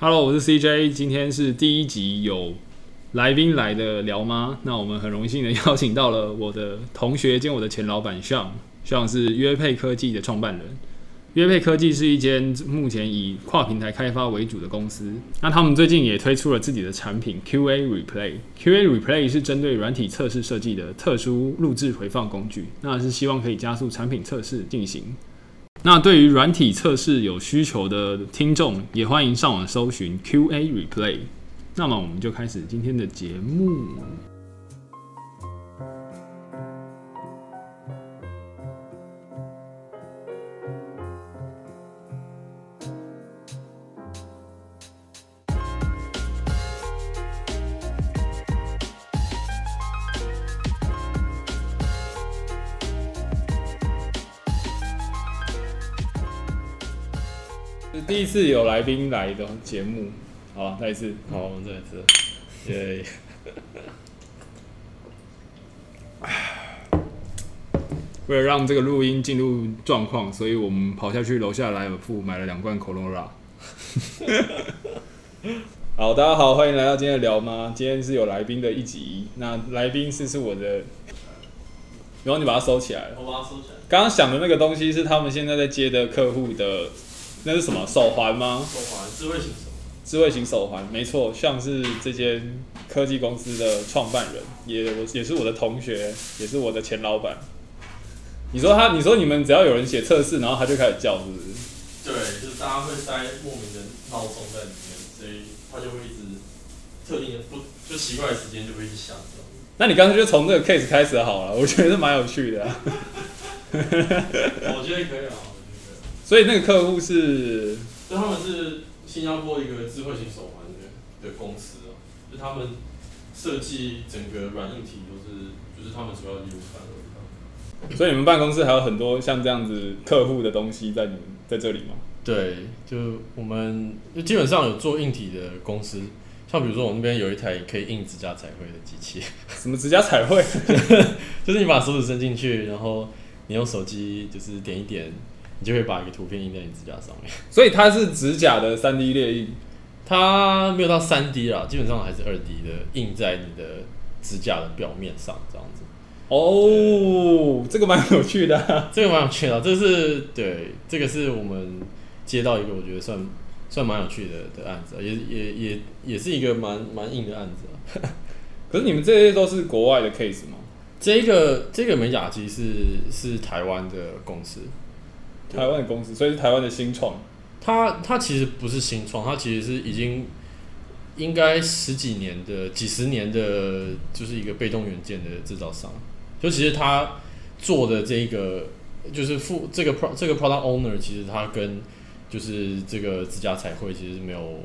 Hello，我是 CJ，今天是第一集有来宾来的聊吗？那我们很荣幸的邀请到了我的同学兼我的前老板 Sean，Sean 是约配科技的创办人。约配科技是一间目前以跨平台开发为主的公司。那他们最近也推出了自己的产品 QA Replay。QA Replay 是针对软体测试设计的特殊录制回放工具，那是希望可以加速产品测试进行。那对于软体测试有需求的听众，也欢迎上网搜寻 QA Replay。那么我们就开始今天的节目。第一次有来宾来的节目，好，再一次，好，我们再一次，耶！为了让这个录音进入状况，所以我们跑下去楼下莱尔富买了两罐 Corona。好，大家好，欢迎来到今天的聊吗？今天是有来宾的一集，那来宾是是我的，然后你把它收起来了，我把它收起来。刚刚想的那个东西是他们现在在接的客户的。那是什么手环吗？手环，智慧型手环。智慧型手环，没错，像是这间科技公司的创办人，也我也是我的同学，也是我的前老板。你说他，你说你们只要有人写测试，然后他就开始叫，是不是？对，就是大家会塞莫名的闹钟在里面，所以他就会一直特定的不就奇怪的时间就会一直响。那你干脆就从这个 case 开始好了，我觉得是蛮有趣的啊。我觉得可以啊。所以那个客户是，就他们是新加坡一个智慧型手环的的公司啊，就他们设计整个软硬体都是，就是他们主要业务范围。所以你们办公室还有很多像这样子客户的东西在你们在这里吗？对，就我们就基本上有做硬体的公司，像比如说我们那边有一台可以印指甲彩绘的机器。什么指甲彩绘？就是你把手指伸进去，然后你用手机就是点一点。你就会把一个图片印在你指甲上面，所以它是指甲的三 D 列印，它没有到三 D 啦，基本上还是二 D 的印在你的指甲的表面上这样子。哦，这个蛮有趣的啊，这个蛮有趣的，这是对，这个是我们接到一个我觉得算算蛮有趣的的案子，也也也也是一个蛮蛮硬的案子啊。可是你们这些都是国外的 case 吗？这个这个美甲机是是台湾的公司。台湾的公司，所以是台湾的新创。它它其实不是新创，它其实是已经应该十几年的、几十年的，就是一个被动元件的制造商。就其实他做的这个，就是负这个 pro 这个 product owner，其实他跟就是这个自家彩绘其实是没有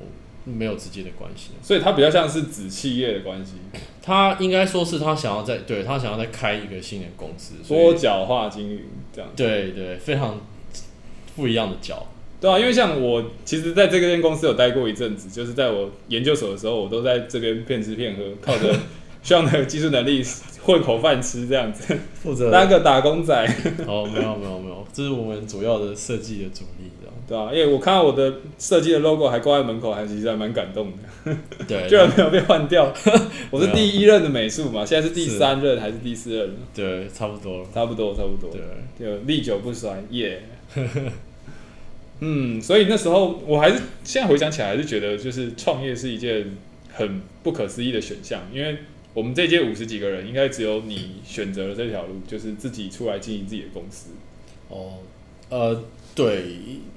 没有直接的关系。所以它比较像是子企业的关系。他应该说是他想要在对他想要再开一个新的公司，多角化经营这样。对对，非常。不一样的脚，对啊，因为像我，其实在这间公司有待过一阵子，就是在我研究所的时候，我都在这边骗吃骗喝，靠着 需要的技术能力混口饭吃这样子，负责当个打工仔。哦，没有没有没有，这是我们主要的设计的主力，对啊，因为我看到我的设计的 logo 还挂在门口，还其实还蛮感动的。对，居然没有被换掉。我是第一任的美术嘛，现在是第三任还是第四任？对，差不多，差不多，差不多。对，就历久不衰，耶、yeah。嗯，所以那时候我还是现在回想起来，还是觉得就是创业是一件很不可思议的选项，因为我们这届五十几个人，应该只有你选择了这条路，就是自己出来经营自己的公司。哦，呃，对，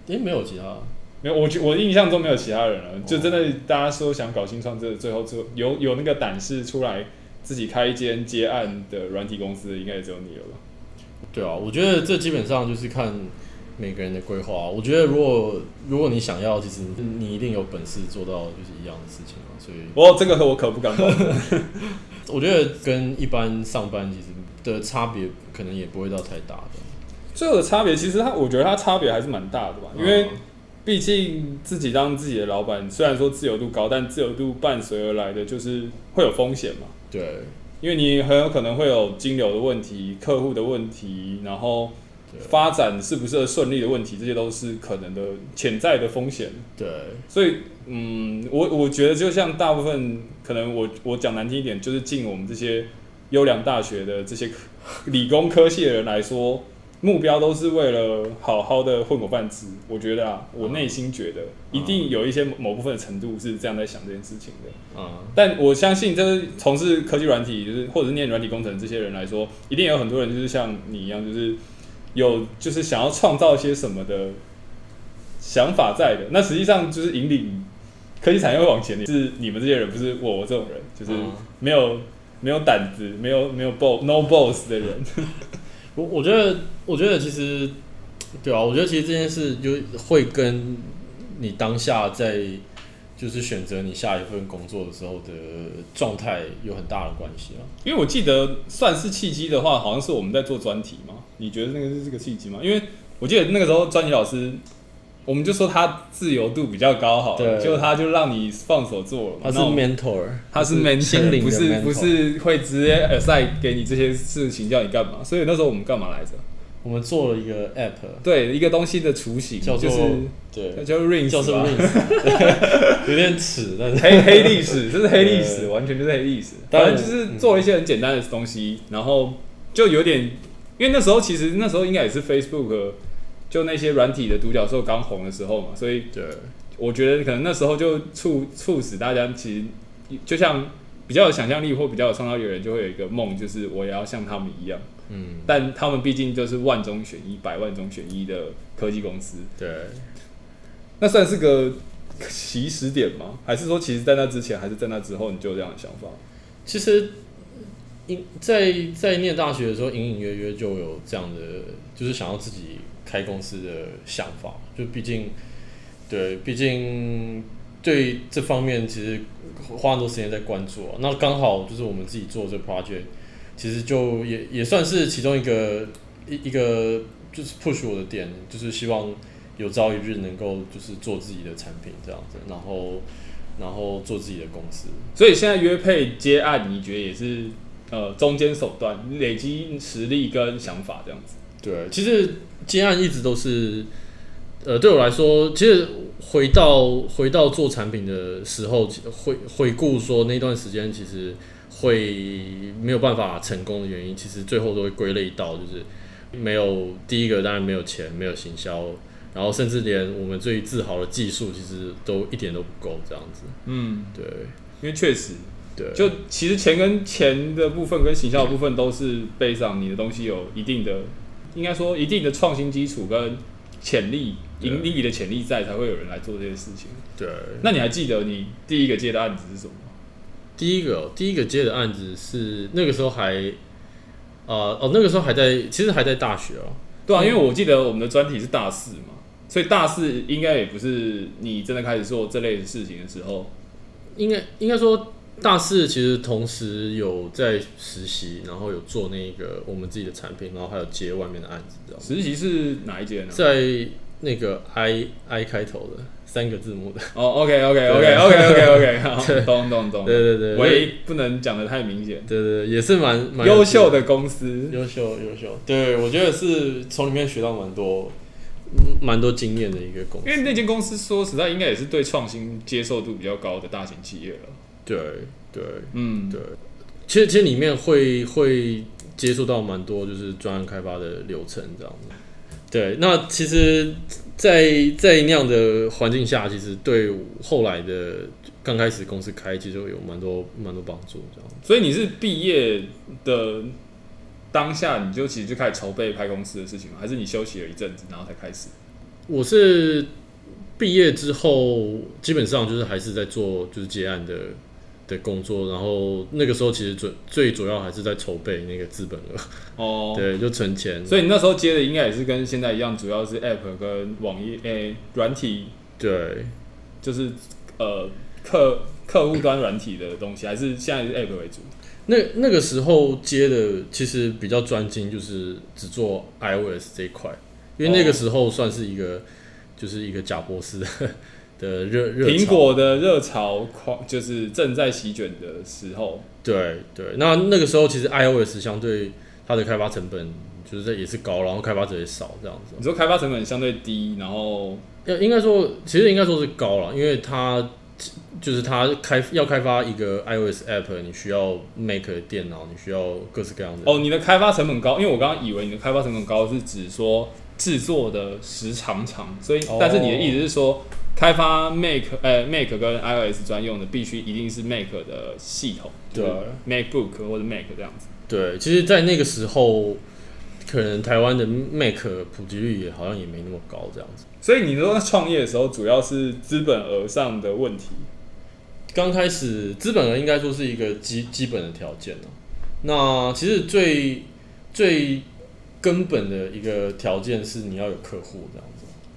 诶，没有其他，没有，我我印象中没有其他人了，就真的大家说想搞新创，这最后最后有有那个胆识出来自己开一间接案的软体公司，应该也只有你了吧？对啊，我觉得这基本上就是看。每个人的规划，我觉得如果如果你想要，其实你一定有本事做到就是一样的事情嘛。所以，我这个和我可不敢保证。我觉得跟一般上班其实的差别可能也不会到太大的。最后的差别，其实它，我觉得它差别还是蛮大的吧。因为毕竟自己当自己的老板，虽然说自由度高，但自由度伴随而来的就是会有风险嘛。对，因为你很有可能会有金流的问题、客户的问题，然后。发展是不是顺利的问题，这些都是可能的潜在的风险。对，所以嗯，我我觉得就像大部分可能我我讲难听一点，就是进我们这些优良大学的这些理工科系的人来说。目标都是为了好好的混口饭吃，我觉得啊，我内心觉得一定有一些某部分的程度是这样在想这件事情的。嗯，但我相信，就是从事科技软体，就是或者是念软体工程这些人来说，一定有很多人就是像你一样，就是有就是想要创造一些什么的想法在的。那实际上就是引领科技产业会往前的，是你们这些人，不是我我这种人，就是没有没有胆子，没有没有 boss no boss 的人。我我觉得，我觉得其实，对啊，我觉得其实这件事就会跟你当下在就是选择你下一份工作的时候的状态有很大的关系啊。因为我记得算是契机的话，好像是我们在做专题嘛。你觉得那个是这个契机吗？因为我记得那个时候专辑老师。我们就说他自由度比较高，好了，就他就让你放手做了。他是 mentor，他是 mentor，不是不是会直接 assign 给你这些事情叫你干嘛。所以那时候我们干嘛来着？我们做了一个 app，对，一个东西的雏形，叫做对，叫 Rings，叫做 Rings，有点耻，但是黑黑历史，这是黑历史，完全就是黑历史。反正就是做了一些很简单的东西，然后就有点，因为那时候其实那时候应该也是 Facebook。就那些软体的独角兽刚红的时候嘛，所以对，我觉得可能那时候就促促使大家其实就像比较有想象力或比较有创造力的人，就会有一个梦，就是我也要像他们一样。嗯，但他们毕竟就是万中选一、百万中选一的科技公司。对，那算是个起始点吗？还是说，其实在那之前，还是在那之后，你就有这样的想法？其实，因在在念大学的时候，隐隐约约就有这样的，就是想要自己。开公司的想法，就毕竟，对，毕竟对这方面其实花很多时间在关注啊。那刚好就是我们自己做这 project，其实就也也算是其中一个一一个就是 push 我的点，就是希望有朝一日能够就是做自己的产品这样子，然后然后做自己的公司。所以现在约配接案，你觉得也是呃中间手段，累积实力跟想法这样子。对，其实接案一直都是，呃，对我来说，其实回到回到做产品的时候，回回顾说那段时间其实会没有办法成功的原因，其实最后都会归类到就是没有第一个当然没有钱，没有行销，然后甚至连我们最自豪的技术，其实都一点都不够这样子。嗯，对，因为确实，对，就其实钱跟钱的部分跟行销的部分都是背上你的东西有一定的。应该说，一定的创新基础跟潜力、盈利的潜力在，才会有人来做这些事情。对，那你还记得你第一个接的案子是什么？第一个，第一个接的案子是那个时候还，呃，哦，那个时候还在，其实还在大学哦。对啊，因为我记得我们的专题是大四嘛，所以大四应该也不是你真的开始做这类的事情的时候。应该应该说。大四其实同时有在实习，然后有做那个我们自己的产品，然后还有接外面的案子，这样。实习是哪一间呢？在那个 I I 开头的三个字母的。哦，OK OK OK OK OK OK，好，懂懂懂。对对对，唯一不能讲的太明显。对对对，也是蛮蛮优秀的公司，优秀优秀。对，我觉得是从里面学到蛮多蛮多经验的一个公司。因为那间公司说实在，应该也是对创新接受度比较高的大型企业了。对对，嗯对，其实其实里面会会接触到蛮多就是专案开发的流程这样子。对，那其实在，在在那样的环境下，其实对后来的刚开始公司开，其实有蛮多蛮多帮助这样。所以你是毕业的当下，你就其实就开始筹备拍公司的事情吗？还是你休息了一阵子，然后才开始？我是毕业之后，基本上就是还是在做就是接案的。的工作，然后那个时候其实最最主要还是在筹备那个资本额。哦，对，就存钱。所以你那时候接的应该也是跟现在一样，主要是 App 跟网页诶软体，对，就是呃客客户端软体的东西，还是现在是 App 为主。那那个时候接的其实比较专精，就是只做 iOS 这一块，因为那个时候算是一个、哦、就是一个贾伯斯的。热热苹果的热潮狂，就是正在席卷的时候。对对，那那个时候其实 iOS 相对它的开发成本就是也是高，然后开发者也少这样子。你说开发成本相对低，然后要应该说，其实应该说是高了，因为它就是它开要开发一个 iOS app，你需要 Mac 的电脑，你需要各式各样的。哦，你的开发成本高，因为我刚刚以为你的开发成本高是指说制作的时长长，所以、哦、但是你的意思是说。开发 Mac 呃 Mac 跟 iOS 专用的必须一定是 Mac 的系统，对，MacBook 或者 Mac 这样子。对，其实，在那个时候，可能台湾的 Mac 普及率也好像也没那么高这样子。所以你说创业的时候，主要是资本额上的问题。刚开始资本额应该说是一个基基本的条件。那其实最最根本的一个条件是你要有客户这样子。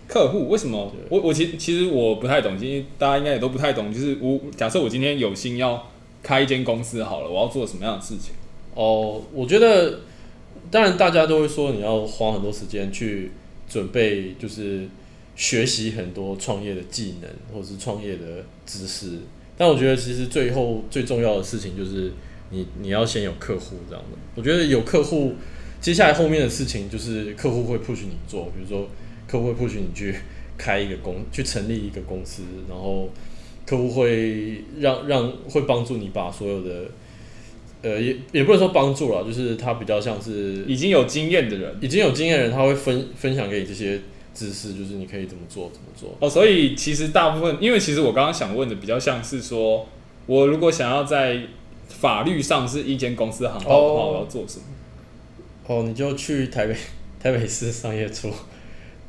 客户为什么？我我其其实我不太懂，因为大家应该也都不太懂。就是我假设我今天有心要开一间公司好了，我要做什么样的事情？哦，我觉得当然大家都会说你要花很多时间去准备，就是学习很多创业的技能或者是创业的知识。但我觉得其实最后最重要的事情就是你你要先有客户这样的。我觉得有客户，接下来后面的事情就是客户会 push 你做，比如说。客户会 push 你去开一个公，去成立一个公司，然后客户会让让会帮助你把所有的，呃，也也不能说帮助了，就是他比较像是已经有经验的人，已经有经验的人，他会分分享给你这些知识，就是你可以怎么做怎么做。哦，所以其实大部分，因为其实我刚刚想问的比较像是说，我如果想要在法律上是一间公司行号的话，我要做什么？哦，你就去台北 台北市商业处。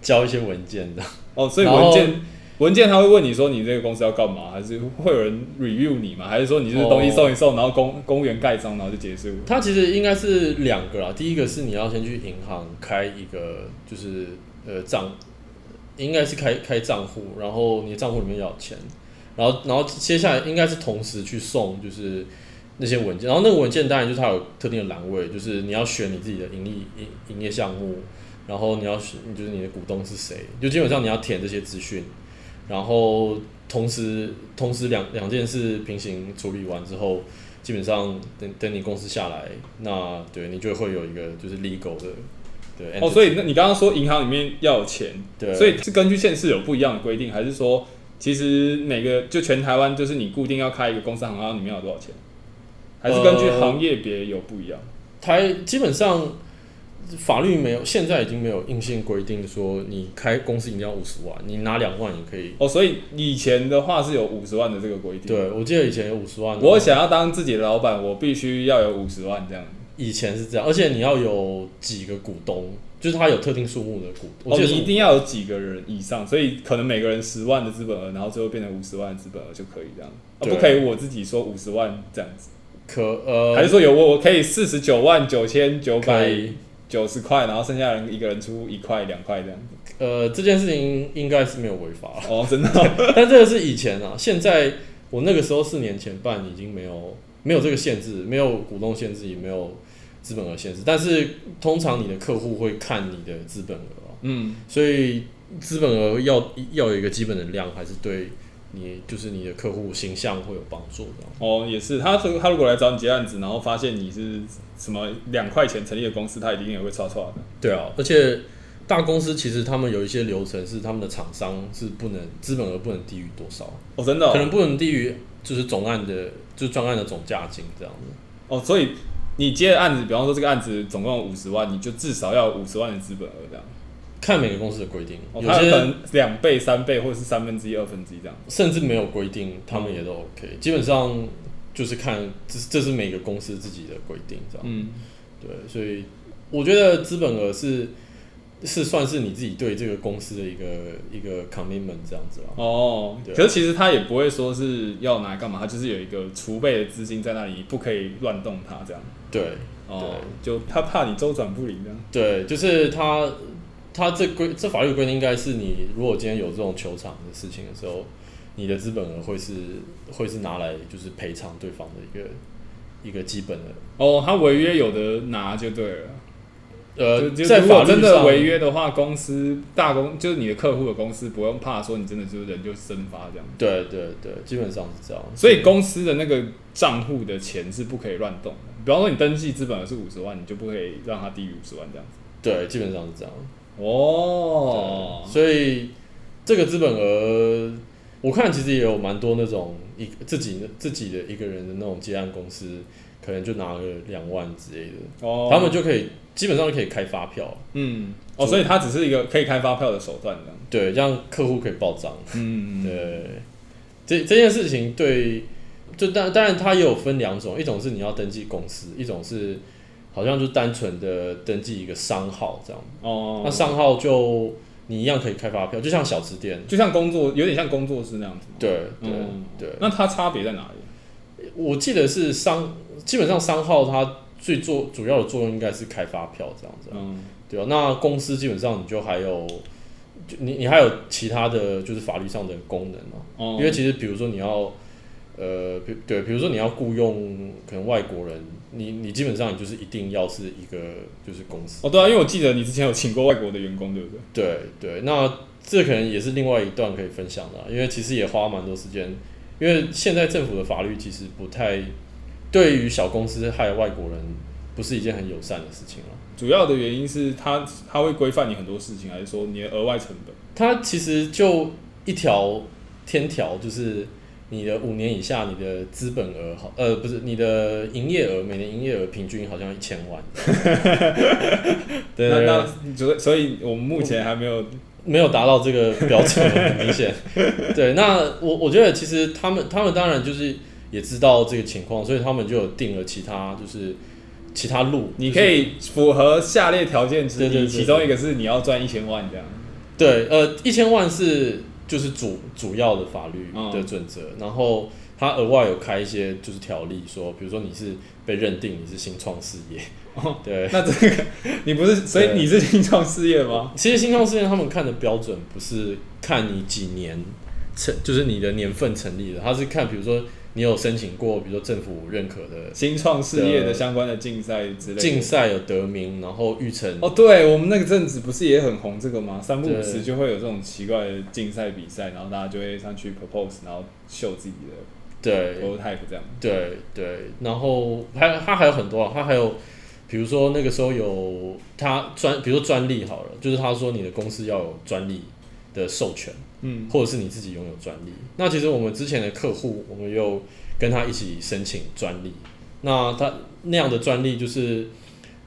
交一些文件的哦，所以文件文件他会问你说，你这个公司要干嘛，还是会有人 review 你吗？还是说你就是东西送一送，然后公公务员盖章，然后就结束？他其实应该是两个啦，第一个是你要先去银行开一个就是呃账，应该是开开账户，然后你的账户里面要钱，然后然后接下来应该是同时去送就是那些文件，然后那个文件当然就是它有特定的栏位，就是你要选你自己的盈利营营业项目。然后你要选，就是你的股东是谁，就基本上你要填这些资讯，然后同时同时两两件事平行处理完之后，基本上等等你公司下来，那对你就会有一个就是 legal 的对哦，所以那你刚刚说银行里面要有钱，对，所以是根据县市有不一样的规定，还是说其实每个就全台湾就是你固定要开一个公司行号里面要有多少钱，还是根据行业别有不一样？台基本上。法律没有，现在已经没有硬性规定说你开公司一定要五十万，你拿两万也可以。哦，所以以前的话是有五十万的这个规定。对，我记得以前有五十万。我想要当自己的老板，我必须要有五十万这样。以前是这样，而且你要有几个股东，就是他有特定数目的股。哦，你一定要有几个人以上，所以可能每个人十万的资本额，然后最后变成五十万的资本额就可以这样。啊，不可以我自己说五十万这样子。可呃，还是说有我我可以四十九万九千九百。九十块，然后剩下人一个人出一块两块这样子。呃，这件事情应该是没有违法哦，真的哦。但这个是以前啊，现在我那个时候四年前办已经没有没有这个限制，没有股东限制，也没有资本额限制。但是通常你的客户会看你的资本额，嗯，所以资本额要要有一个基本的量，还是对。你就是你的客户形象会有帮助的哦，也是。他他如果来找你接案子，然后发现你是什么两块钱成立的公司，他一定也会刷刷的。对啊，而且大公司其实他们有一些流程是他们的厂商是不能资本额不能低于多少哦，真的哦？可能不能低于就是总案的就是专案的总价金这样子哦。所以你接的案子，比方说这个案子总共有五十万，你就至少要五十万的资本额这样。看每个公司的规定，有些可能两倍、三倍，或者是三分之一、二分之一这样，甚至没有规定，他们也都 OK。嗯、基本上就是看这这是每个公司自己的规定，这样。嗯，对，所以我觉得资本额是是算是你自己对这个公司的一个一个 commitment 这样子啦。哦，对可是其实他也不会说是要拿来干嘛，他就是有一个储备的资金在那里，不可以乱动它这样。对，哦，对就他怕你周转不灵这样。对，就是他。他这规这法律规定应该是你，如果今天有这种球场的事情的时候，你的资本额会是会是拿来就是赔偿对方的一个一个基本的。哦，他违约有的拿就对了。呃，在法律真的违约的话，公司大公就是你的客户的公司不用怕说你真的就是人就蒸发这样。对对对，基本上是这样。所以公司的那个账户的钱是不可以乱动的。比方说你登记资本额是五十万，你就不可以让它低于五十万这样子。对，基本上是这样。哦，所以这个资本额，我看其实也有蛮多那种一自己自己的一个人的那种接案公司，可能就拿个两万之类的，哦，他们就可以基本上就可以开发票。嗯，哦，所以它只是一个可以开发票的手段，这样。对，这样客户可以报账。嗯嗯，对，这这件事情对，就当当然它也有分两种，一种是你要登记公司，一种是。好像就单纯的登记一个商号这样哦，那商号就你一样可以开发票，就像小吃店，就像工作，有点像工作室那样子。对对对，那它差别在哪里？我记得是商，基本上商号它最做主要的作用应该是开发票这样子。嗯，对啊。那公司基本上你就还有，就你你还有其他的就是法律上的功能嘛？哦，因为其实比如说你要。呃，比对，比如说你要雇佣可能外国人，你你基本上你就是一定要是一个就是公司。哦，对啊，因为我记得你之前有请过外国的员工，对不对？对对，那这可能也是另外一段可以分享的，因为其实也花蛮多时间，因为现在政府的法律其实不太对于小公司害外国人不是一件很友善的事情了。主要的原因是它它会规范你很多事情，还是说你的额外成本？它其实就一条天条就是。你的五年以下，你的资本额好，呃，不是你的营业额，每年营业额平均好像一千万。对，那那所所以，我们目前还没有没有达到这个标准，很明显。对，那我我觉得其实他们他们当然就是也知道这个情况，所以他们就有定了其他就是其他路，你可以符合下列条件之一，其中一个是你要赚一千万这样。对，呃，一千万是。就是主主要的法律的准则，嗯、然后他额外有开一些就是条例，说比如说你是被认定你是新创事业，哦、对，那这个 你不是，所以你是新创事业吗？其实新创事业他们看的标准不是看你几年成，就是你的年份成立的，他是看比如说。你有申请过，比如说政府认可的新创事业的相关的竞赛之类的，竞赛有得名，然后育成。哦，对，我们那个阵子不是也很红这个吗？三不五时就会有这种奇怪的竞赛比赛，然后大家就会上去 propose，然后秀自己的对 prototype 这样。对对，然后还他还有很多啊，他还有比如说那个时候有他专，比如说专利好了，就是他说你的公司要有专利的授权。嗯，或者是你自己拥有专利。那其实我们之前的客户，我们又跟他一起申请专利。那他那样的专利就是，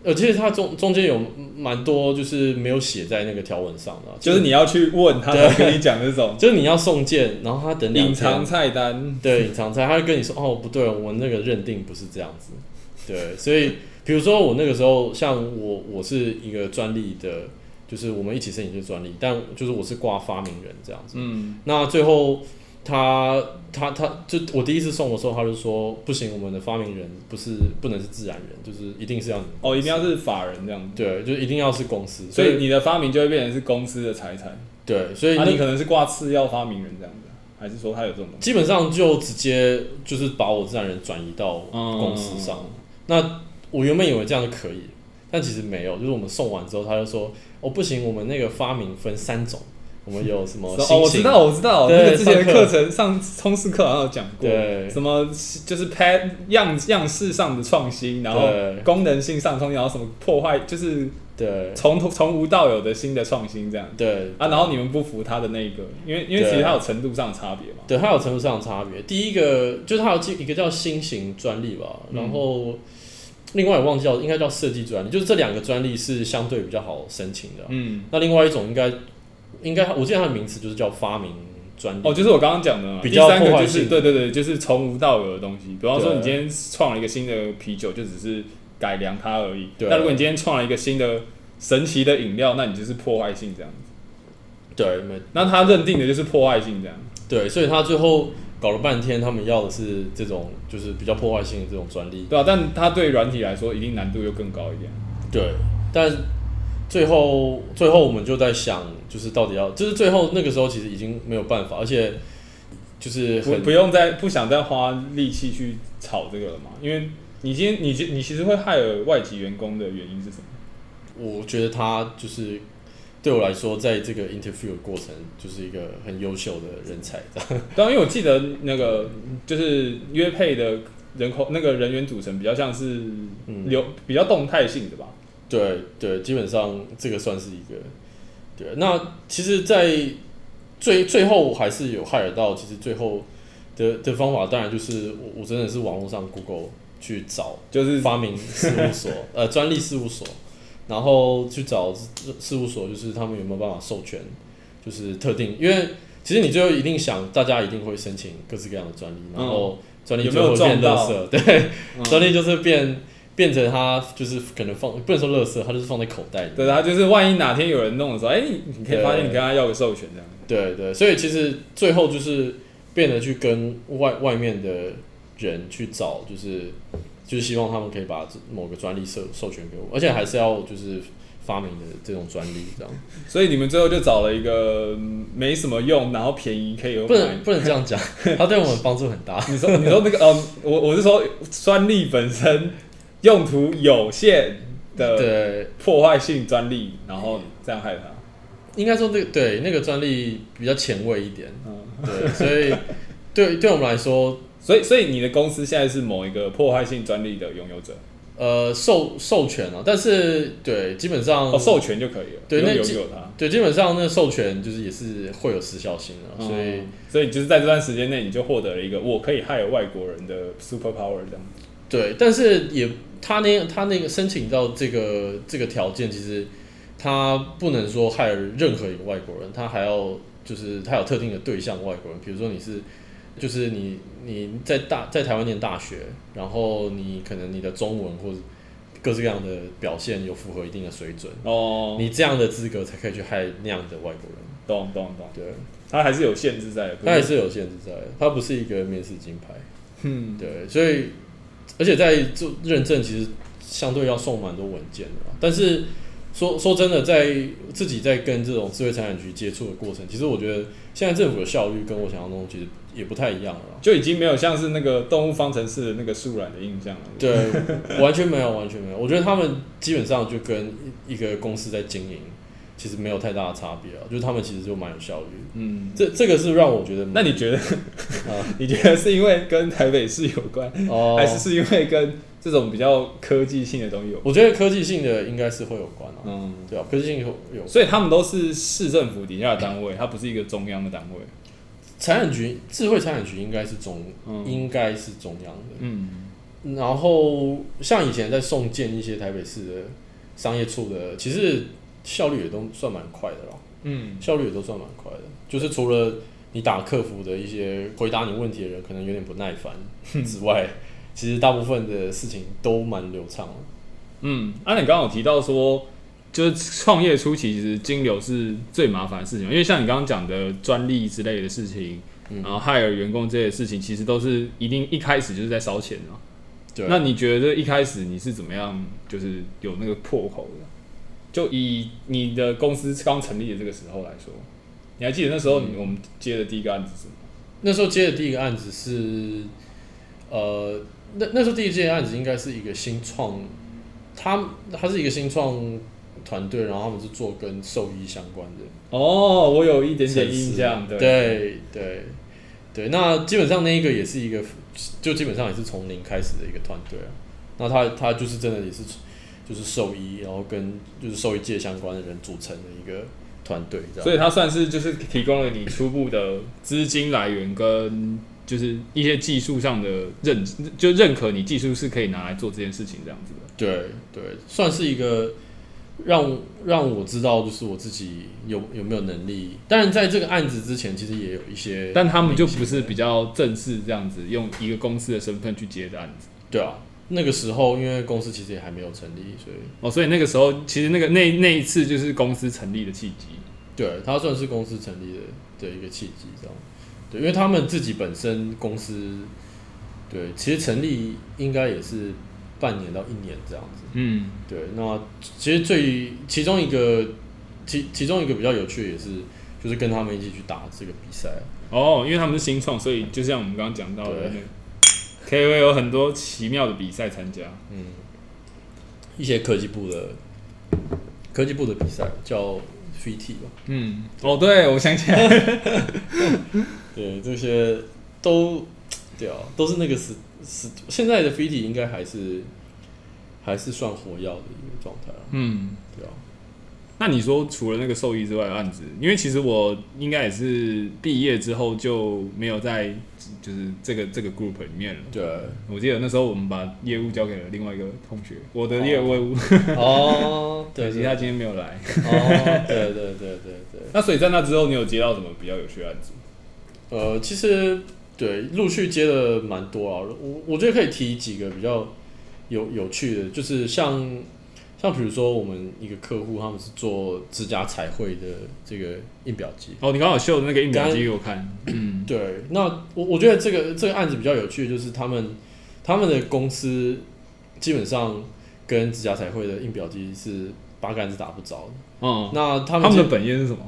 呃，其实他中中间有蛮多就是没有写在那个条文上的，就是你要去问他才跟你讲这种，就是你要送件，然后他等隐藏菜单，对，隐藏菜，他会跟你说，哦，不对，我那个认定不是这样子。对，所以比如说我那个时候，像我我是一个专利的。就是我们一起申请这专利，但就是我是挂发明人这样子。嗯，那最后他他他就我第一次送的时候，他就说不行，我们的发明人不是不能是自然人，就是一定是要你哦，一定要是法人这样子。对，就一定要是公司，所以，你的发明就会变成是公司的财产。对，所以你，啊，你可能是挂次要发明人这样子，还是说他有这种东西？基本上就直接就是把我自然人转移到公司上。嗯，那我原本以为这样就可以，但其实没有，就是我们送完之后，他就说。哦，不行，我们那个发明分三种，我们有什么？哦，我知道，我知道，那个之前的课。程上通识课好像有讲过，对，什么就是 pad 样样式上的创新，然后功能性上创新，然后什么破坏，就是对，从从无到有的新的创新这样，对。啊，然后你们不服他的那个，因为因为其实它有程度上的差别嘛，对，它有程度上的差别。第一个就是它有一个叫新型专利吧，然后。嗯另外我忘记叫应该叫设计专利，就是这两个专利是相对比较好申请的。嗯，那另外一种应该应该我记得它的名词就是叫发明专利。哦，就是我刚刚讲的嘛，比较破坏性。对对对，就是从无到有的东西。比方说，你今天创了一个新的啤酒，就只是改良它而已。对。那如果你今天创了一个新的神奇的饮料，那你就是破坏性这样子。对，那他认定的就是破坏性这样。对，所以他最后。搞了半天，他们要的是这种就是比较破坏性的这种专利，对啊，但它对软体来说，一定难度又更高一点。对，但最后最后我们就在想，就是到底要，就是最后那个时候其实已经没有办法，而且就是不不用再不想再花力气去炒这个了嘛，因为你今天你你其实会害了外籍员工的原因是什么？我觉得他就是。对我来说，在这个 interview 的过程，就是一个很优秀的人才。当然，因为我记得那个就是约配的人口那个人员组成比较像是流比较动态性的吧，对对，基本上这个算是一个。对，那其实，在最最后还是有害到，其实最后的的方法，当然就是我我真的是网络上 Google 去找，就是发明事务所，呃，专利事务所，然后去找事务所，就是他们有没有办法授权，就是特定，因为其实你最后一定想，大家一定会申请各式各样的专利，然后专利就会变垃圾，对，专、嗯、利就是变。变成它就是可能放不能说垃圾，它就是放在口袋里。对，它就是万一哪天有人弄的时候，哎、你可以发现你跟他要个授权这样。对对，所以其实最后就是变得去跟外外面的人去找，就是就是希望他们可以把某个专利授授权给我，而且还是要就是发明的这种专利这样。所以你们最后就找了一个没什么用，然后便宜可以有。不能不能这样讲，它对我们帮助很大。你 说你说那个呃，我我是说专利本身。用途有限的破坏性专利，然后这样害他。应该说，那个对那个专利比较前卫一点，嗯，对，所以对对我们来说，所以所以你的公司现在是某一个破坏性专利的拥有者，呃，授授权啊，但是对，基本上哦，授权就可以了，对，那拥有它，对，基本上那授权就是也是会有时效性的，所以、嗯、所以就是在这段时间内，你就获得了一个我可以害外国人的 super power 这样。子，对，但是也。他那他那个申请到这个这个条件，其实他不能说害任何一个外国人，他还要就是他有特定的对象外国人，比如说你是就是你你在大在台湾念大学，然后你可能你的中文或者各式各样的表现有符合一定的水准哦，你这样的资格才可以去害那样的外国人。懂懂懂，对，他还是有限制在的，他还是有限制在的，他不是一个面试金牌。嗯，对，所以。而且在做认证，其实相对要送蛮多文件的。但是说说真的，在自己在跟这种智慧财产局接触的过程，其实我觉得现在政府的效率跟我想象中其实也不太一样了，就已经没有像是那个动物方程式的那个树懒的印象了。对，完全没有，完全没有。我觉得他们基本上就跟一个公司在经营。其实没有太大的差别啊，就是他们其实就蛮有效率。嗯，这这个是让我觉得。那你觉得？啊，你觉得是因为跟台北市有关，哦，还是是因为跟这种比较科技性的东西有关？我觉得科技性的应该是会有关啊。嗯，对啊，科技性有有。所以他们都是市政府底下的单位，它不是一个中央的单位。财产局，智慧财产局应该是中，嗯、应该是中央的。嗯。然后像以前在送件一些台北市的商业处的，其实。效率也都算蛮快的了，嗯，效率也都算蛮快的。就是除了你打客服的一些回答你问题的人可能有点不耐烦之外，其实大部分的事情都蛮流畅的。嗯，啊，你刚刚有提到说，就是创业初期其实金流是最麻烦的事情，因为像你刚刚讲的专利之类的事情，然后 hire 员工这些事情，其实都是一定一开始就是在烧钱啊。对，那你觉得一开始你是怎么样，就是有那个破口的？就以你的公司刚成立的这个时候来说，你还记得那时候我们接的第一个案子是什么？那时候接的第一个案子是，呃，那那时候第一件案子应该是一个新创，他他是一个新创团队，然后他们是做跟兽医相关的。哦，我有一点点印象，对对对对。那基本上那一个也是一个，就基本上也是从零开始的一个团队啊。那他他就是真的也是。就是兽医，然后跟就是兽医界相关的人组成的一个团队，所以他算是就是提供了你初步的资金来源跟就是一些技术上的认，就认可你技术是可以拿来做这件事情这样子的。对对，算是一个让让我知道就是我自己有有没有能力。当然在这个案子之前，其实也有一些，但他们就不是比较正式这样子用一个公司的身份去接的案子。对啊。那个时候，因为公司其实也还没有成立，所以哦，所以那个时候其实那个那那一次就是公司成立的契机，对，它算是公司成立的的一个契机，这样，对，因为他们自己本身公司，对，其实成立应该也是半年到一年这样子，嗯，对，那其实最其中一个其其中一个比较有趣的也是，就是跟他们一起去打这个比赛，哦，因为他们是新创，所以就像我们刚刚讲到的。，K V 有很多奇妙的比赛参加，嗯，一些科技部的科技部的比赛叫 FIT 吧，嗯，哦，对，我想起来，对，这些都对啊，都是那个是是现在的 FIT 应该还是还是算活跃的一个状态啊。嗯，对啊。那你说除了那个兽医之外的案子，因为其实我应该也是毕业之后就没有在就是这个这个 group 里面了。对，我记得那时候我们把业务交给了另外一个同学，我的业务哦，哦对，可惜他今天没有来。哦，对对对对对。那所以在那之后，你有接到什么比较有趣的案子？呃，其实对，陆续接了蛮多啊。我我觉得可以提几个比较有有趣的，就是像。像比如说，我们一个客户，他们是做指甲彩绘的这个印表机。哦，你刚好秀的那个印表机给我看。嗯，对。那我我觉得这个这个案子比较有趣，就是他们他们的公司基本上跟指甲彩绘的印表机是八竿子打不着的。嗯，那他们他们的本业是什么？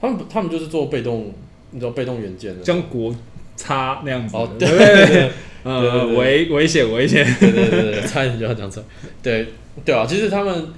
他们他们就是做被动，你知道被动元件的，像国差那样子。哦，对对对。呃，危危险危险。对对对对，差一点就要讲出来。对。对啊，其实他们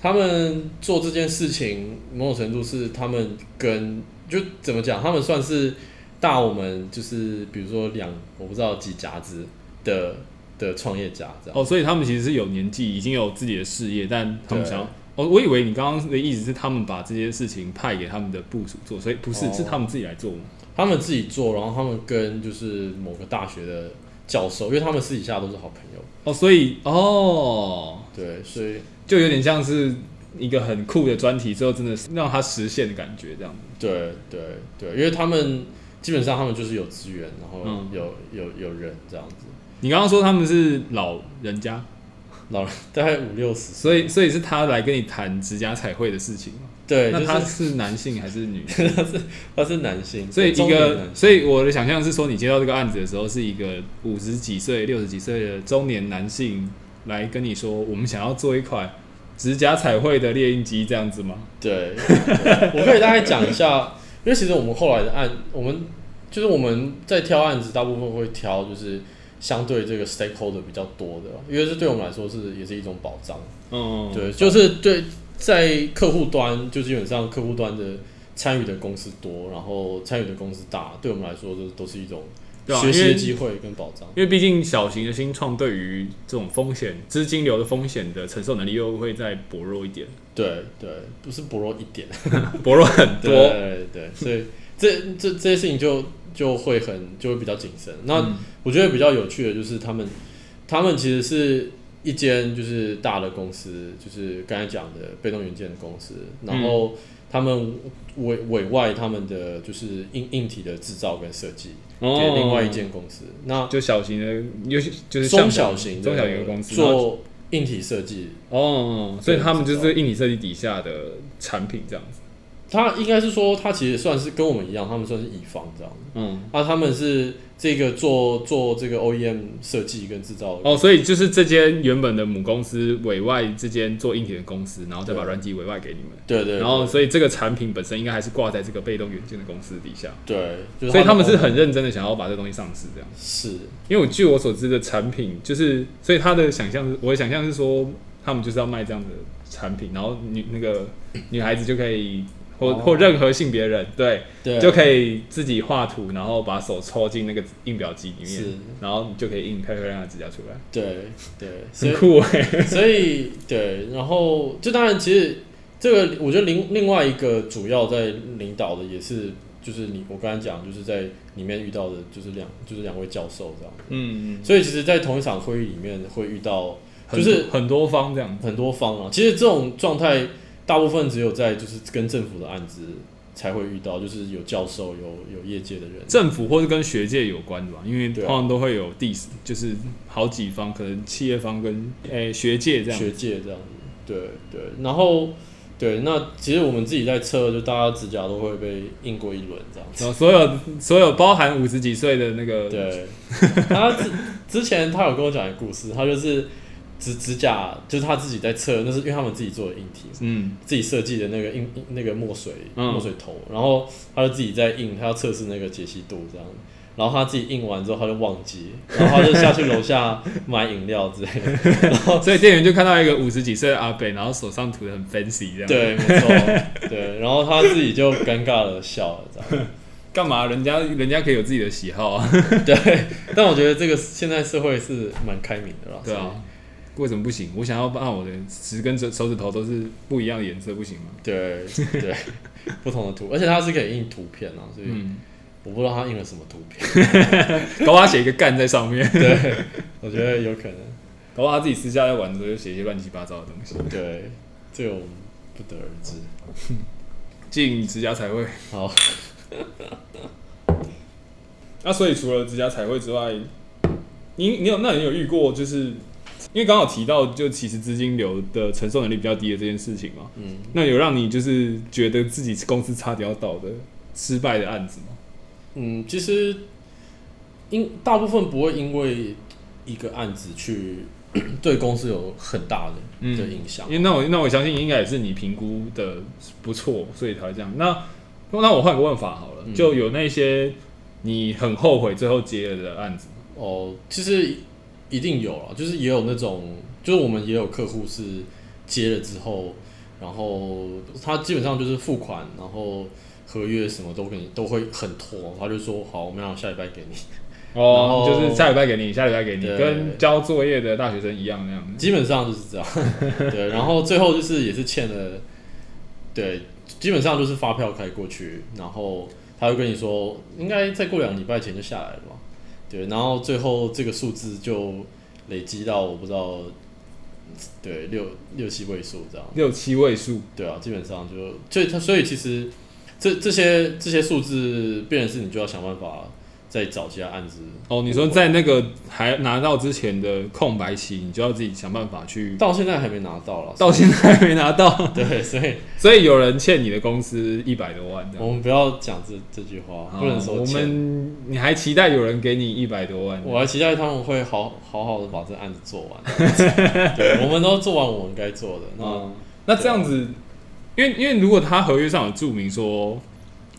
他们做这件事情，某种程度是他们跟就怎么讲，他们算是大我们就是比如说两我不知道几甲子的的创业家这样。哦，所以他们其实是有年纪，已经有自己的事业，但他们想要哦，我以为你刚刚的意思是他们把这些事情派给他们的部署做，所以不是，哦，是他们自己来做吗？他们自己做，然后他们跟就是某个大学的教授，因为他们私底下都是好朋友。哦，所以哦。对，所以就有点像是一个很酷的专题，之后真的是让他实现的感觉，这样子。对对对，因为他们基本上他们就是有资源，然后有、嗯、有有，有人这样子。你刚刚说他们是老人家，老人大概五六十，所以所以是他来跟你谈指甲彩绘的事情。对，那他是男性还是女性？他是他是男性，所以一个，所以我的想象是说，你接到这个案子的时候，是一个五十几岁、六十几岁的中年男性。来跟你说，我们想要做一款指甲彩绘的猎印机，这样子吗？对，我可以大概讲一下，因为其实我们后来的案，我们就是我们在挑案子，大部分会挑就是相对这个 stakeholder 比较多的，因为这对我们来说是也是一种保障。嗯，对，就是对在客户端，就基本上客户端的参与的公司多，然后参与的公司大，对我们来说都都是一种。对啊，学习的机会跟保障，因为毕竟小型的新创对于这种风险、资金流的风险的承受能力又会再薄弱一点。对对，不是薄弱一点，薄弱很多。对对，所以这这这些事情就就会很就会比较谨慎。那我觉得比较有趣的就是他们，他们其实是一间就是大的公司，就是刚才讲的被动元件的公司，然后他们委委外他们的就是硬硬体的制造跟设计。给另外一间公司，那就小型的，尤其就是中小型、中小型的公司做硬体设计哦，所以他们就是硬体设计底下的产品这样子。他应该是说，他其实算是跟我们一样，他们算是乙方这样。嗯，啊，他们是。这个做做这个 OEM 设计跟制造哦，所以就是这间原本的母公司委外这间做硬体的公司，然后再把软体委外给你们。对对，对，然后所以这个产品本身应该还是挂在这个被动元件的公司底下。对，所以他们是很认真的想要把这东西上市这样。是，因为我据我所知的产品就是，所以他的想象是，我的想象是说，他们就是要卖这样的产品，然后女那个女孩子就可以。或或任何性别人，对，对，就可以自己画图，然后把手戳进那个印表机里面，然后你就可以印漂漂亮的指甲出来。对对，很酷哎。所以 对，然后就当然，其实这个我觉得另另外一个主要在领导的也是，就是你我刚才讲，就是在里面遇到的，就是两就是两位教授这样。嗯嗯。所以其实，在同一场会议里面会遇到，就是很多方这样，很多方啊。其实这种状态。大部分只有在就是跟政府的案子才会遇到，就是有教授、有有业界的人，政府或是跟学界有关的吧，因为通常都会有 dis，就是好几方，可能企业方跟诶、欸、学界这样，学界这样子，对对，然后对，那其实我们自己在测，就大家指甲都会被印过一轮这样子，所有所有包含五十几岁的那个，对，他之之前他有跟我讲一个故事，他就是。指指甲就是他自己在测，那是因为他们自己做的硬体，嗯，自己设计的那个印那个墨水墨水头，然后他就自己在印，他要测试那个解析度这样，然后他自己印完之后他就忘记，然后他就下去楼下 买饮料之类的，然后所以店员就看到一个五十几岁的阿北，然后手上涂的很 fancy 这样，对，没错，对，然后他自己就尴尬的笑了这样，干嘛？人家人家可以有自己的喜好啊，对，但我觉得这个现在社会是蛮开明的了，对啊。为什么不行？我想要把我的十根手手指头都是不一样的颜色，不行吗？对对，不同的图，而且它是可以印图片啊，所以我不知道他印了什么图片，搞不好写一个干在上面。对，我觉得有可能，搞不好他自己私下在玩的时候就写一些乱七八糟的东西。对，这个我们不得而知。进指甲彩绘，好。那、啊、所以除了指甲彩绘之外，你你有那你有遇过就是？因为刚好提到，就其实资金流的承受能力比较低的这件事情嘛，嗯，那有让你就是觉得自己公司差点要倒的失败的案子吗？嗯，其实因大部分不会因为一个案子去 对公司有很大的、嗯、的影响，因为那我那我相信应该也是你评估的不错，所以才会这样。那那我换个问法好了，嗯、就有那些你很后悔最后接了的案子吗？哦，其实。一定有啊，就是也有那种，就是我们也有客户是接了之后，然后他基本上就是付款，然后合约什么都给你都会很拖，他就说好，我们要下礼拜给你。哦，就是下礼拜给你，下礼拜给你，跟交作业的大学生一样那样。基本上就是这样。对，然后最后就是也是欠了，对，基本上就是发票开过去，然后他会跟你说，应该再过两个礼拜前就下来了嘛。对，然后最后这个数字就累积到我不知道，对，六六七位数这样。六七位数，对啊，基本上就所以他，所以其实这这些这些数字，变成是你就要想办法。再找其他案子哦，你说在那个还拿到之前的空白期，你就要自己想办法去。到现在还没拿到了，到现在还没拿到。对，所以 所以有人欠你的公司一百多万。我们不要讲这这句话，不能说我们你还期待有人给你一百多万？我还期待他们会好好好的把这案子做完。对，我们都做完我们该做的。那那这样子，因为因为如果他合约上有注明说。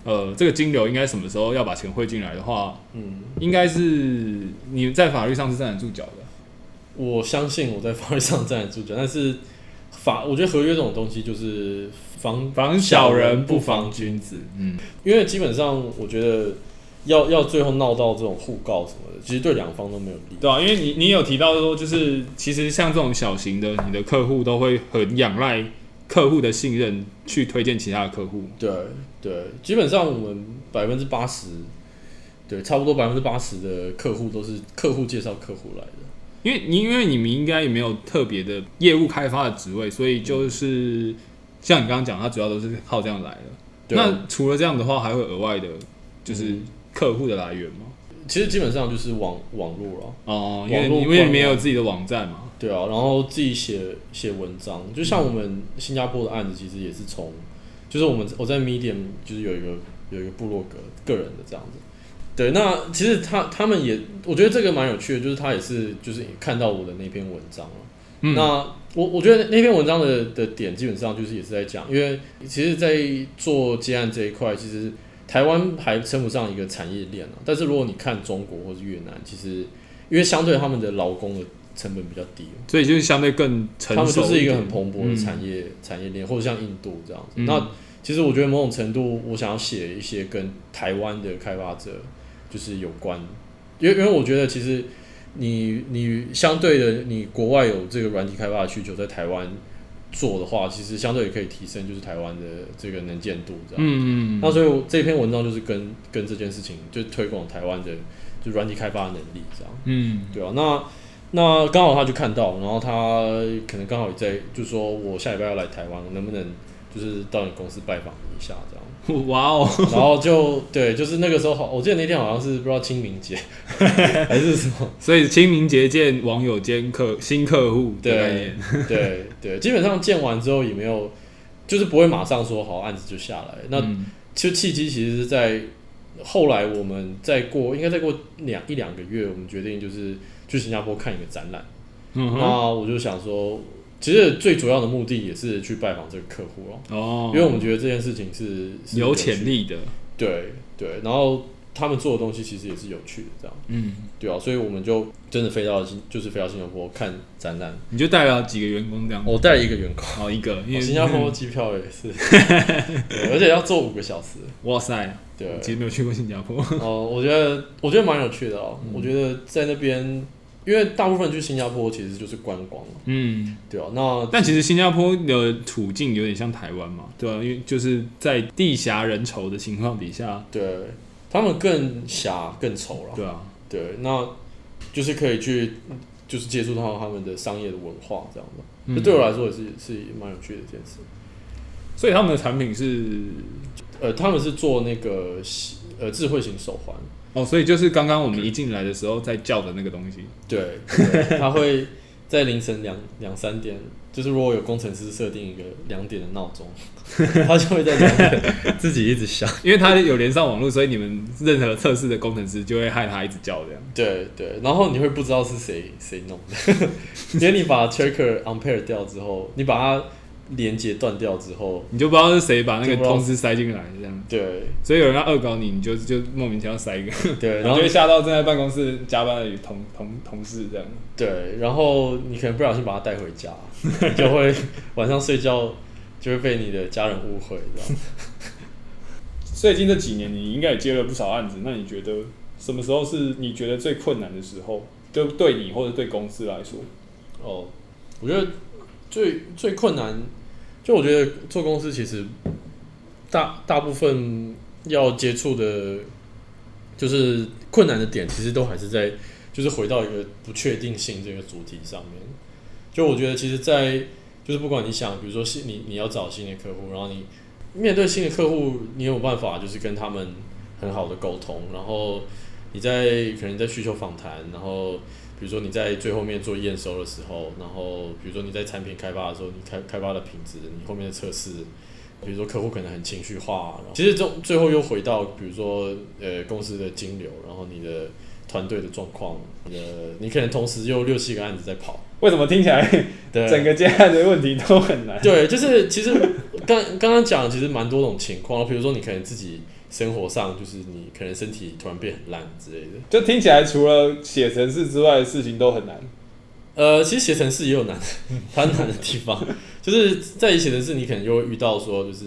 呃，这个金流应该什么时候要把钱汇进来的话，嗯，应该是你在法律上是站得住脚的。我相信我在法律上站得住脚，但是法，我觉得合约这种东西就是防防小人不防君子，嗯，因为基本上我觉得要要最后闹到这种互告什么的，其实对两方都没有利。对啊，因为你你有提到说，就是其实像这种小型的，你的客户都会很仰赖。客户的信任去推荐其他的客户，对对，基本上我们百分之八十，对，差不多百分之八十的客户都是客户介绍客户来的。因为你因为你们应该也没有特别的业务开发的职位，所以就是、嗯、像你刚刚讲，他主要都是靠这样来的。对那除了这样的话，还会额外的，就是客户的来源吗？其实基本上就是网网络了哦，因为因为没有自己的网站嘛。对啊，然后自己写写文章，就像我们新加坡的案子，其实也是从，就是我们我在 Medium 就是有一个有一个部落格个人的这样子。对，那其实他他们也，我觉得这个蛮有趣的，就是他也是就是看到我的那篇文章了。嗯、那我我觉得那篇文章的的点基本上就是也是在讲，因为其实，在做接案这一块，其实台湾还称不上一个产业链啊。但是如果你看中国或是越南，其实因为相对他们的劳工的成本比较低，所以就是相对更成熟。他们就是一个很蓬勃的产业、嗯、产业链，或者像印度这样子。嗯、那其实我觉得某种程度，我想要写一些跟台湾的开发者就是有关，因为因为我觉得其实你你相对的，你国外有这个软体开发的需求，在台湾做的话，其实相对也可以提升就是台湾的这个能见度这样嗯。嗯，那所以这篇文章就是跟跟这件事情，就推广台湾的就软体开发的能力这样。嗯，对啊，那。那刚好他就看到，然后他可能刚好也在，就说我下礼拜要来台湾，能不能就是到你公司拜访一下这样？哇哦！然后就对，就是那个时候好，我记得那天好像是不知道清明节 还是什么，所以清明节见网友兼客新客户。对对对，基本上见完之后也没有，就是不会马上说好案子就下来。那其实契机其实是在后来，我们再过应该再过两一两个月，我们决定就是。去新加坡看一个展览，嗯、那我就想说，其实最主要的目的也是去拜访这个客户哦。哦，因为我们觉得这件事情是，是有潜力的，对对。然后他们做的东西其实也是有趣的，这样，嗯，对啊。所以我们就真的飞到新，就是飞到新加坡看展览。你就带了几个员工这样？我带了一个员工，哦，一个。因为新加坡 机票也是，而且要坐五个小时。哇塞，对，其实没有去过新加坡。哦，我觉得我觉得蛮有趣的哦。嗯、我觉得在那边。因为大部分去新加坡其实就是观光，嗯，对啊。那但其实新加坡的处境有点像台湾嘛，对啊，因为就是在地狭人稠的情况底下，对，他们更狭更稠了，对啊，对，那就是可以去就是接触到他们的商业的文化这样的，这、嗯、对我来说也是是蛮有趣的一件事。所以他们的产品是，呃，他们是做那个呃智慧型手环。哦，所以就是刚刚我们一进来的时候在叫的那个东西。对，对 他会在凌晨两两三点，就是如果有工程师设定一个两点的闹钟，他就会在两点 自己一直响，因为他有连上网络，所以你们任何测试的工程师就会害他一直叫这样。对对，然后你会不知道是谁谁弄的，因为你把 checker unpair 掉之后，你把它。连接断掉之后，你就不知道是谁把那个通知塞进来，这样。对，所以有人要恶搞你，你就就莫名其妙塞一个，对，然后就吓到正在办公室加班的同同同事这样。对，然后你可能不小心把他带回家，就会 晚上睡觉就会被你的家人误会，这样。最近这几年你应该也接了不少案子，那你觉得什么时候是你觉得最困难的时候？就对你或者对公司来说？哦，我觉得。最最困难，就我觉得做公司其实大大部分要接触的，就是困难的点，其实都还是在，就是回到一个不确定性这个主题上面。就我觉得，其实，在就是不管你想，比如说新你你要找新的客户，然后你面对新的客户，你有办法就是跟他们很好的沟通，然后你在可能在需求访谈，然后。比如说你在最后面做验收的时候，然后比如说你在产品开发的时候，你开开发的品质，你后面的测试，比如说客户可能很情绪化，然后其实最最后又回到比如说呃公司的金流，然后你的团队的状况，你的你可能同时又六七个案子在跑，为什么听起来整个接案的问题都很难？对，就是其实刚刚刚讲其实蛮多种情况，比如说你可能自己。生活上就是你可能身体突然变很烂之类的，就听起来除了写程式之外的事情都很难。呃，其实写程式也有难，它难的地方就是在写程式，你可能就会遇到说，就是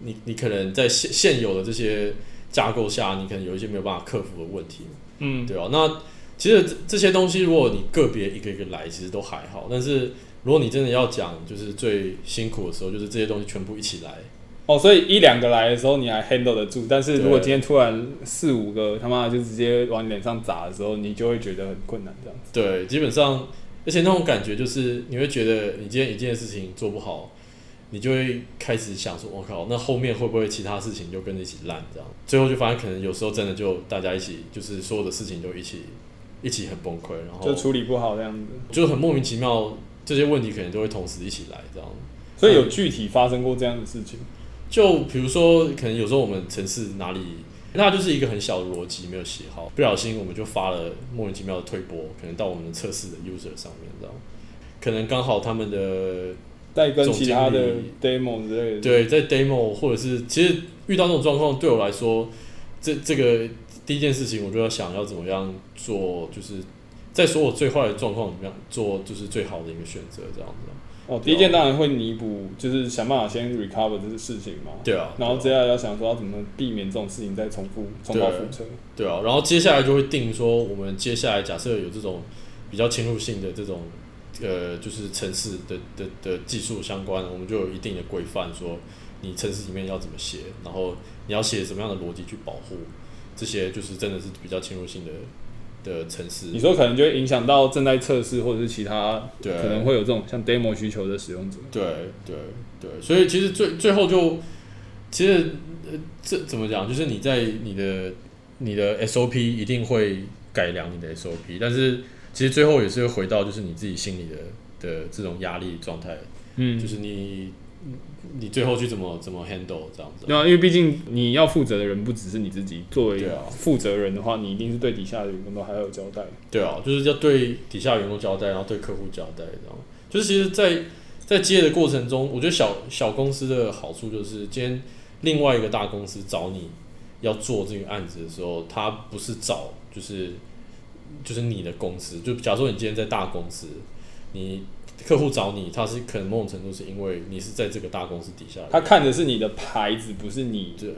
你你可能在现现有的这些架构下，你可能有一些没有办法克服的问题。嗯，对啊。那其实这些东西，如果你个别一个一个来，其实都还好。但是如果你真的要讲，就是最辛苦的时候，就是这些东西全部一起来。哦，所以一两个来的时候你还 handle 得住，但是如果今天突然四五个他妈就直接往你脸上砸的时候，你就会觉得很困难这样子。对，基本上，而且那种感觉就是你会觉得你今天一件事情做不好，你就会开始想说，我靠，那后面会不会其他事情就跟着一起烂这样？最后就发现可能有时候真的就大家一起，就是所有的事情就一起一起很崩溃，然后就处理不好这样子，就很莫名其妙，这些问题可能都会同时一起来这样。所以有具体发生过这样的事情？就比如说，可能有时候我们城市哪里，那就是一个很小的逻辑没有写好，不小心我们就发了莫名其妙的推波，可能到我们的测试的 user 上面，这样，可能刚好他们的在跟其他的 demo 之类的，对，在 demo 或者是其实遇到这种状况，对我来说，这这个第一件事情，我就要想要怎么样做，就是在所有最坏的状况怎么样做，就是最好的一个选择，这样子。哦，第一件当然会弥补，就是想办法先 recover 这个事情嘛。对啊。然后接下来要想说要怎么避免这种事情再重复重蹈覆辙。对啊，然后接下来就会定说，我们接下来假设有这种比较侵入性的这种呃，就是城市的的的，的技术相关，我们就有一定的规范，说你城市里面要怎么写，然后你要写什么样的逻辑去保护这些，就是真的是比较侵入性的。的城市，你说可能就会影响到正在测试或者是其他，对，可能会有这种像 demo 需求的使用者。对对对，所以其实最最后就，其实呃这怎么讲，就是你在你的你的 SOP 一定会改良你的 SOP，但是其实最后也是会回到就是你自己心里的的这种压力状态，嗯，就是你。你最后去怎么怎么 handle 这样子？对啊，因为毕竟你要负责的人不只是你自己，作为负责人的话，你一定是对底下的员工都还要交代。对啊，就是要对底下员工交代，然后对客户交代，这样。就是其实在，在在接的过程中，我觉得小小公司的好处就是，今天另外一个大公司找你要做这个案子的时候，他不是找就是就是你的公司，就假如说你今天在大公司，你。客户找你，他是可能某种程度是因为你是在这个大公司底下，他看的是你的牌子，不是你。对，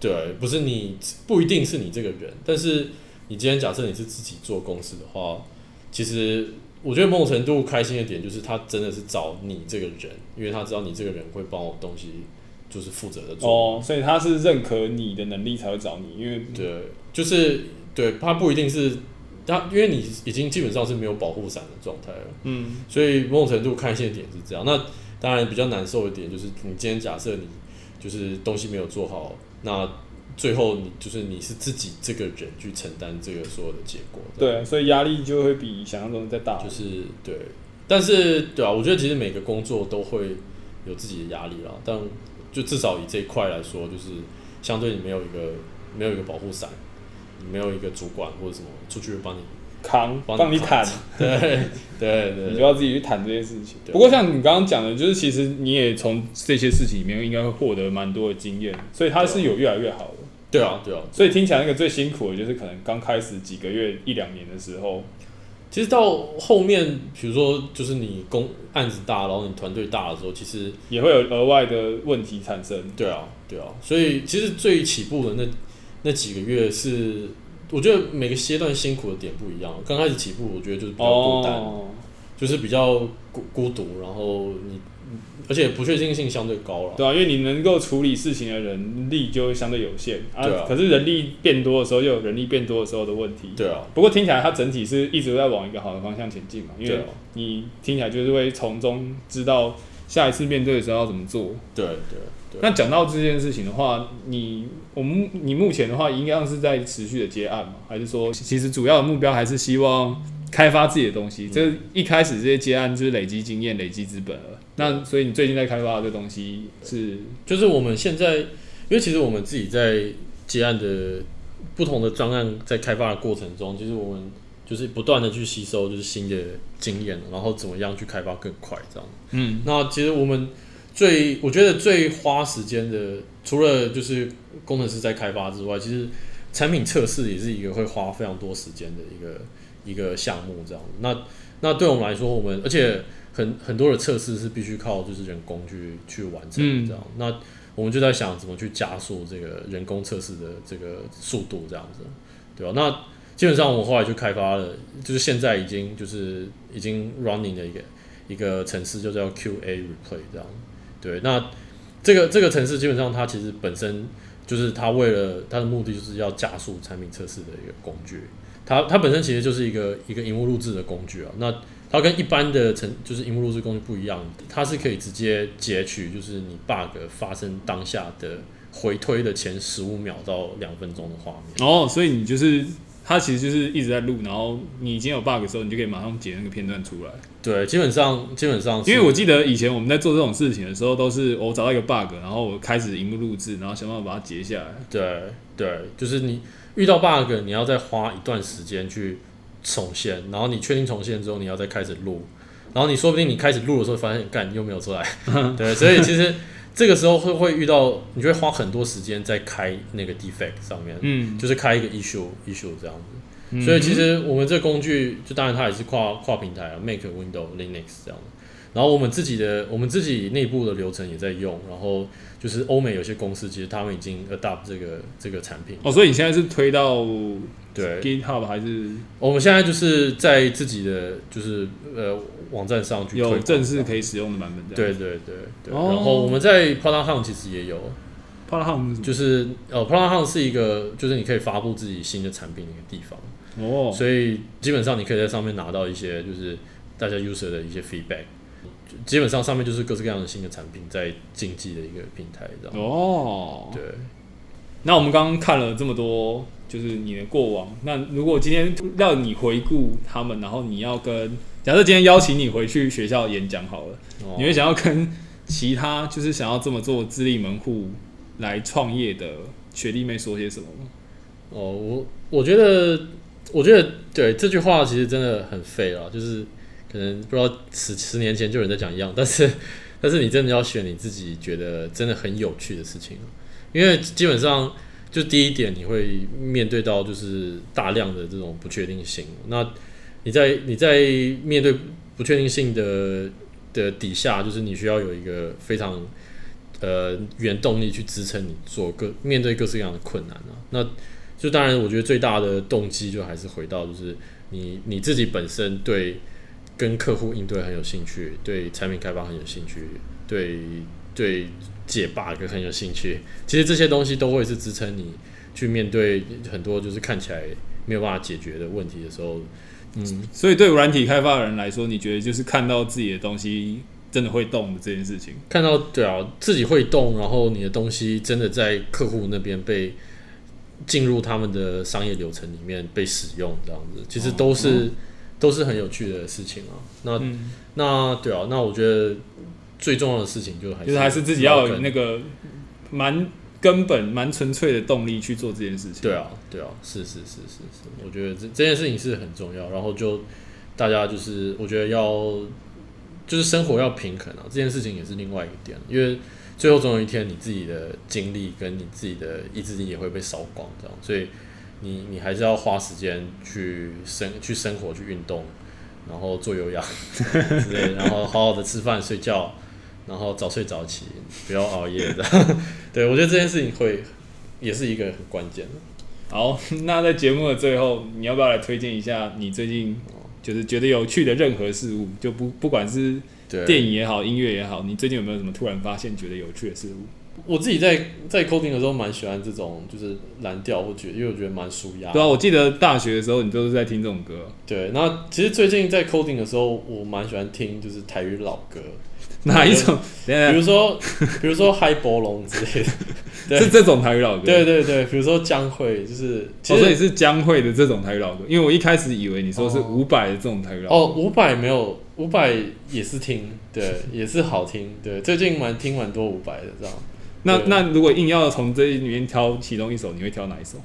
对，不是你，不一定是你这个人。但是你今天假设你是自己做公司的话，其实我觉得某种程度开心的点就是他真的是找你这个人，因为他知道你这个人会帮我东西，就是负责的做。哦，所以他是认可你的能力才会找你，因为对，就是对他不一定是他，因为你已经基本上是没有保护伞的状态了。嗯，所以某种程度开心的点是这样。那当然比较难受一点就是，你今天假设你就是东西没有做好，那。最后，你就是你是自己这个人去承担这个所有的结果。对，所以压力就会比想象中的再大。就是对，但是对啊，我觉得其实每个工作都会有自己的压力啦。但就至少以这一块来说，就是相对你没有一个没有一个保护伞，你没有一个主管或者什么出去帮你扛，帮你坦。对对对，对，你就要自己去谈这些事情。不过像你刚刚讲的，就是其实你也从这些事情里面应该会获得蛮多的经验，所以它是有越来越好的。对啊，对啊，所以听起来那个最辛苦的就是可能刚开始几个月一两年的时候，其实到后面，比如说就是你工案子大，然后你团队大的时候，其实也会有额外的问题产生。对啊，对啊，所以其实最起步的那那几个月是，我觉得每个阶段辛苦的点不一样。刚开始起步，我觉得就是比较孤单，哦、就是比较孤孤独，然后你。而且不确定性相对高了，对啊，因为你能够处理事情的人力就会相对有限啊。对啊。可是人力变多的时候，又有人力变多的时候的问题。对啊。不过听起来它整体是一直都在往一个好的方向前进嘛，因为你听起来就是会从中知道下一次面对的时候要怎么做。对对对。那讲到这件事情的话，你我们你目前的话，应该是在持续的接案嘛，还是说其实主要的目标还是希望开发自己的东西？这、嗯、一开始这些接案就是累积经验、累积资本了。那所以你最近在开发的这东西是，就是我们现在，因为其实我们自己在接案的不同的专案在开发的过程中，其实我们就是不断的去吸收就是新的经验，然后怎么样去开发更快这样。嗯，那其实我们最我觉得最花时间的，除了就是工程师在开发之外，其实产品测试也是一个会花非常多时间的一个一个项目这样。那那对我们来说，我们而且。很很多的测试是必须靠就是人工去去完成这样，嗯，那我们就在想怎么去加速这个人工测试的这个速度这样子，对吧？那基本上我们后来就开发了，就是现在已经就是已经 running 的一个一个程式，就叫 QA Replay 这样，对。那这个这个城市基本上它其实本身就是它为了它的目的就是要加速产品测试的一个工具，它它本身其实就是一个一个荧幕录制的工具啊，那。它跟一般的程就是荧幕录制工具不一样，它是可以直接截取，就是你 bug 发生当下的回推的前十五秒到两分钟的画面。哦，所以你就是它其实就是一直在录，然后你已经有 bug 的时候，你就可以马上截那个片段出来。对，基本上基本上，因为我记得以前我们在做这种事情的时候，都是我找到一个 bug，然后我开始荧幕录制，然后想办法把它截下来。对对，就是你遇到 bug，你要再花一段时间去。重现，然后你确定重现之后，你要再开始录，然后你说不定你开始录的时候发现干又没有出来，对，所以其实这个时候会会遇到，你就会花很多时间在开那个 defect 上面，嗯，就是开一个 issue issue 这样子，嗯、所以其实我们这个工具就当然它也是跨跨平台啊，Make、Windows、Linux 这样，然后我们自己的我们自己内部的流程也在用，然后。就是欧美有些公司，其实他们已经 adopt 这个这个产品哦，所以你现在是推到对 GitHub 还是？我们现在就是在自己的就是呃网站上去推有正式可以使用的版本，对对对对。哦、然后我们在 Product Hunt 其实也有 Product Hunt 就是呃 Product Hunt 是一个就是你可以发布自己新的产品的一个地方哦，所以基本上你可以在上面拿到一些就是大家 user 的一些 feedback。基本上上面就是各式各样的新的产品在竞技的一个平台，这样哦。对。那我们刚刚看了这么多，就是你的过往。那如果今天让你回顾他们，然后你要跟假设今天邀请你回去学校演讲好了，哦，你会想要跟其他就是想要这么做自立门户来创业的学弟妹说些什么吗？哦，我我觉得，我觉得对这句话其实真的很废啊，就是。可能不知道十十年前就有人在讲一样，但是 但是你真的要选你自己觉得真的很有趣的事情，因为基本上就第一点你会面对到就是大量的这种不确定性，那你在你在面对不确定性的的底下，就是你需要有一个非常呃原动力去支撑你做各面对各式各样的困难啊，那就当然我觉得最大的动机就还是回到就是。你你自己本身对跟客户应对很有兴趣，对产品开发很有兴趣，对对解 bug 很有兴趣，其实这些东西都会是支撑你去面对很多就是看起来没有办法解决的问题的时候。嗯，所以对软体开发的人来说，你觉得就是看到自己的东西真的会动的这件事情，看到对啊，自己会动，然后你的东西真的在客户那边被进入他们的商业流程里面被使用，这样子。其实都是、哦嗯、都是很有趣的事情啊。那、嗯、那对啊，那我觉得最重要的事情就还是就是还是自己要有那个蛮。根本蛮纯粹的动力去做这件事情。对啊，对啊，是是是是是，我觉得这这件事情是很重要。然后就大家就是，我觉得要就是生活要平衡啊，这件事情也是另外一个点。因为最后总有一天，你自己的精力跟你自己的意志力也会被烧光，这样。所以你你还是要花时间去生去生活去运动，然后做有氧 之类，然后好好的吃饭睡觉。然后早睡早起，不要熬夜的。对，我觉得这件事情会也是一个很关键的。好，那在节目的最后，你要不要来推荐一下你最近就是觉得有趣的任何事物？就不不管是电影也好，音乐也好，你最近有没有什么突然发现觉得有趣的事物？我自己在在 coding 的时候蛮喜欢这种就是蓝调，或觉得因为我觉得蛮舒压。对啊，我记得大学的时候你都是在听这种歌。对，那其实最近在 coding 的时候，我蛮喜欢听就是台语老歌。哪一种？比如说，比如说嗨波龙之类的，是这种台语老歌。对对对，比如说江蕙，就是其实也是江蕙的这种台语老歌。因为我一开始以为你说是伍佰的这种台语老歌。哦，伍佰没有，伍佰也是听，对，也是好听。对，最近蛮听蛮多伍佰的这样。那那如果硬要从这里面挑其中一首，你会挑哪一首？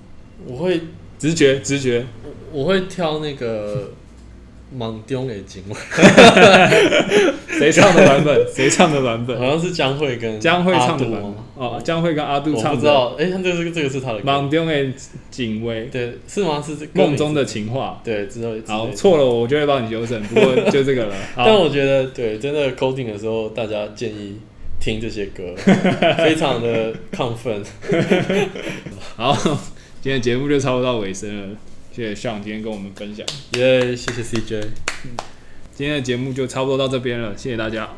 我会直觉直觉，我会挑那个。梦中的情话，谁唱的版本？谁唱的版本？好像是江蕙跟江蕙唱的版本。哦，江蕙跟阿杜唱的。我不知道，哎、欸，这个这个是他的。梦中的情话，对，是吗？是梦中的情话。对，知道。好，错了，我就会帮你纠正。不过就这个了。但我觉得，对，真的 coding 的时候，大家建议听这些歌，非常的亢奋。好，今天节目就差不多到尾声了。谢谢今天跟我们分享，耶、yeah！谢谢 CJ，今天的节目就差不多到这边了，谢谢大家。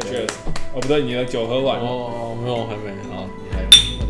Cheers！哦，不对，你的酒喝完了。哦，没有，还没。好，你还有。